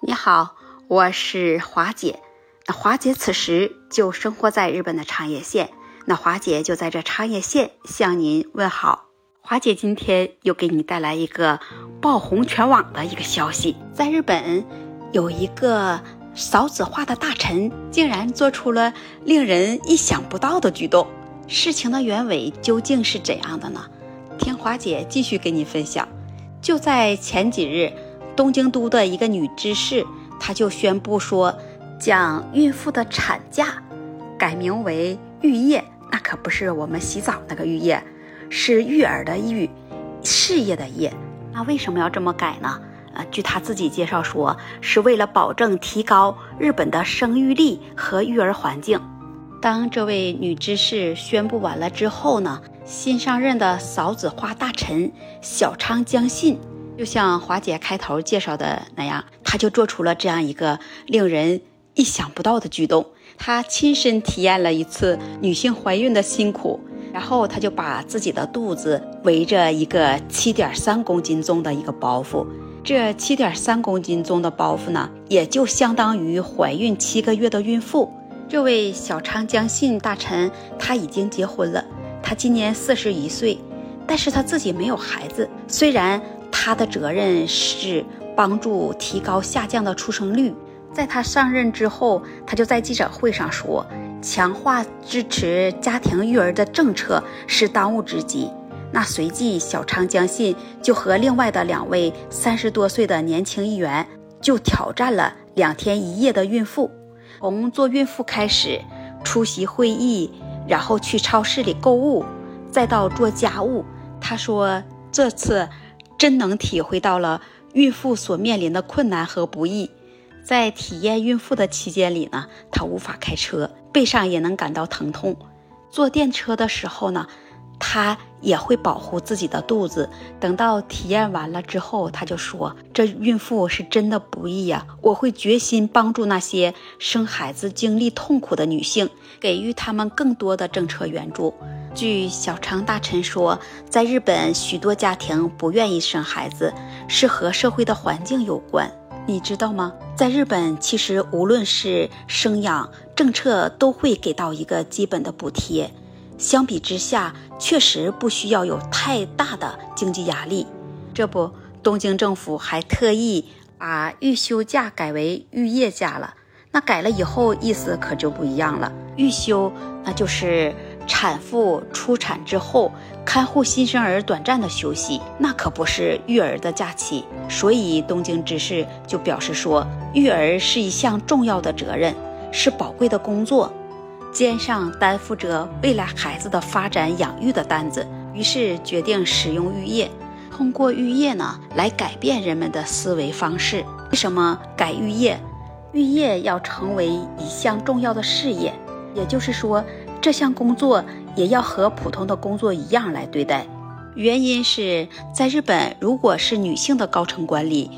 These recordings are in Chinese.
你好，我是华姐。那华姐此时就生活在日本的长野县，那华姐就在这长野县向您问好。华姐今天又给你带来一个爆红全网的一个消息，在日本有一个少子化的大臣，竟然做出了令人意想不到的举动。事情的原委究竟是怎样的呢？听华姐继续给你分享。就在前几日。东京都的一个女知事，她就宣布说，将孕妇的产假改名为育业，那可不是我们洗澡那个浴液，是育儿的育，事业的业。那为什么要这么改呢？呃，据她自己介绍说，是为了保证提高日本的生育力和育儿环境。当这位女知事宣布完了之后呢，新上任的嫂子花大臣小仓将信。就像华姐开头介绍的那样，她就做出了这样一个令人意想不到的举动。她亲身体验了一次女性怀孕的辛苦，然后她就把自己的肚子围着一个七点三公斤重的一个包袱。这七点三公斤重的包袱呢，也就相当于怀孕七个月的孕妇。这位小昌江信大臣他已经结婚了，他今年四十一岁，但是他自己没有孩子。虽然。他的责任是帮助提高下降的出生率。在他上任之后，他就在记者会上说，强化支持家庭育儿的政策是当务之急。那随即，小仓将信就和另外的两位三十多岁的年轻议员就挑战了两天一夜的孕妇，从做孕妇开始，出席会议，然后去超市里购物，再到做家务。他说这次。真能体会到了孕妇所面临的困难和不易，在体验孕妇的期间里呢，她无法开车，背上也能感到疼痛。坐电车的时候呢。她也会保护自己的肚子。等到体验完了之后，她就说：“这孕妇是真的不易呀！我会决心帮助那些生孩子经历痛苦的女性，给予她们更多的政策援助。”据小长大臣说，在日本，许多家庭不愿意生孩子，是和社会的环境有关。你知道吗？在日本，其实无论是生养政策，都会给到一个基本的补贴。相比之下，确实不需要有太大的经济压力。这不，东京政府还特意把育休假改为育业假了。那改了以后，意思可就不一样了。育休那就是产妇出产之后看护新生儿短暂的休息，那可不是育儿的假期。所以东京知事就表示说，育儿是一项重要的责任，是宝贵的工作。肩上担负着未来孩子的发展养育的担子，于是决定使用育业，通过育业呢来改变人们的思维方式。为什么改育业？育业要成为一项重要的事业，也就是说，这项工作也要和普通的工作一样来对待。原因是在日本，如果是女性的高层管理，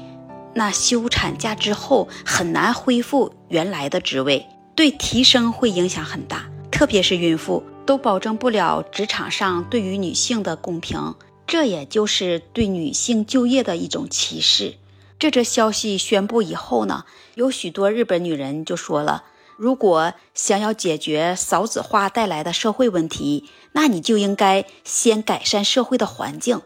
那休产假之后很难恢复原来的职位。对提升会影响很大，特别是孕妇都保证不了职场上对于女性的公平，这也就是对女性就业的一种歧视。这则消息宣布以后呢，有许多日本女人就说了：如果想要解决少子化带来的社会问题，那你就应该先改善社会的环境；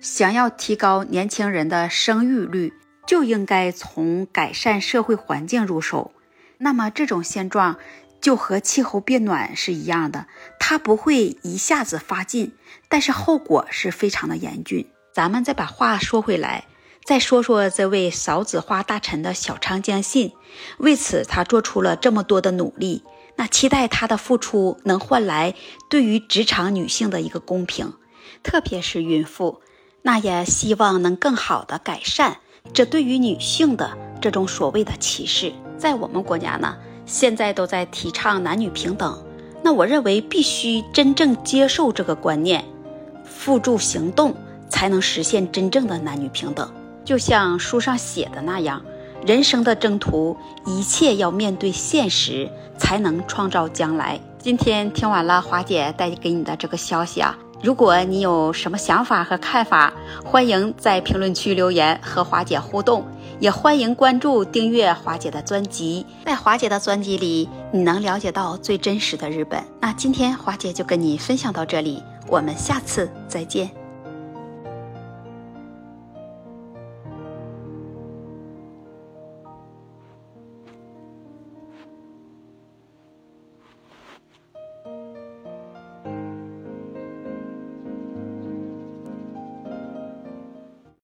想要提高年轻人的生育率，就应该从改善社会环境入手。那么这种现状就和气候变暖是一样的，它不会一下子发尽，但是后果是非常的严峻。咱们再把话说回来，再说说这位少子化大臣的小仓江信，为此他做出了这么多的努力，那期待他的付出能换来对于职场女性的一个公平，特别是孕妇，那也希望能更好的改善这对于女性的这种所谓的歧视。在我们国家呢，现在都在提倡男女平等。那我认为必须真正接受这个观念，付诸行动，才能实现真正的男女平等。就像书上写的那样，人生的征途，一切要面对现实，才能创造将来。今天听完了华姐带给你的这个消息啊，如果你有什么想法和看法，欢迎在评论区留言和华姐互动，也欢迎关注订阅华姐的专辑。在华姐的专辑里，你能了解到最真实的日本。那今天华姐就跟你分享到这里，我们下次再见。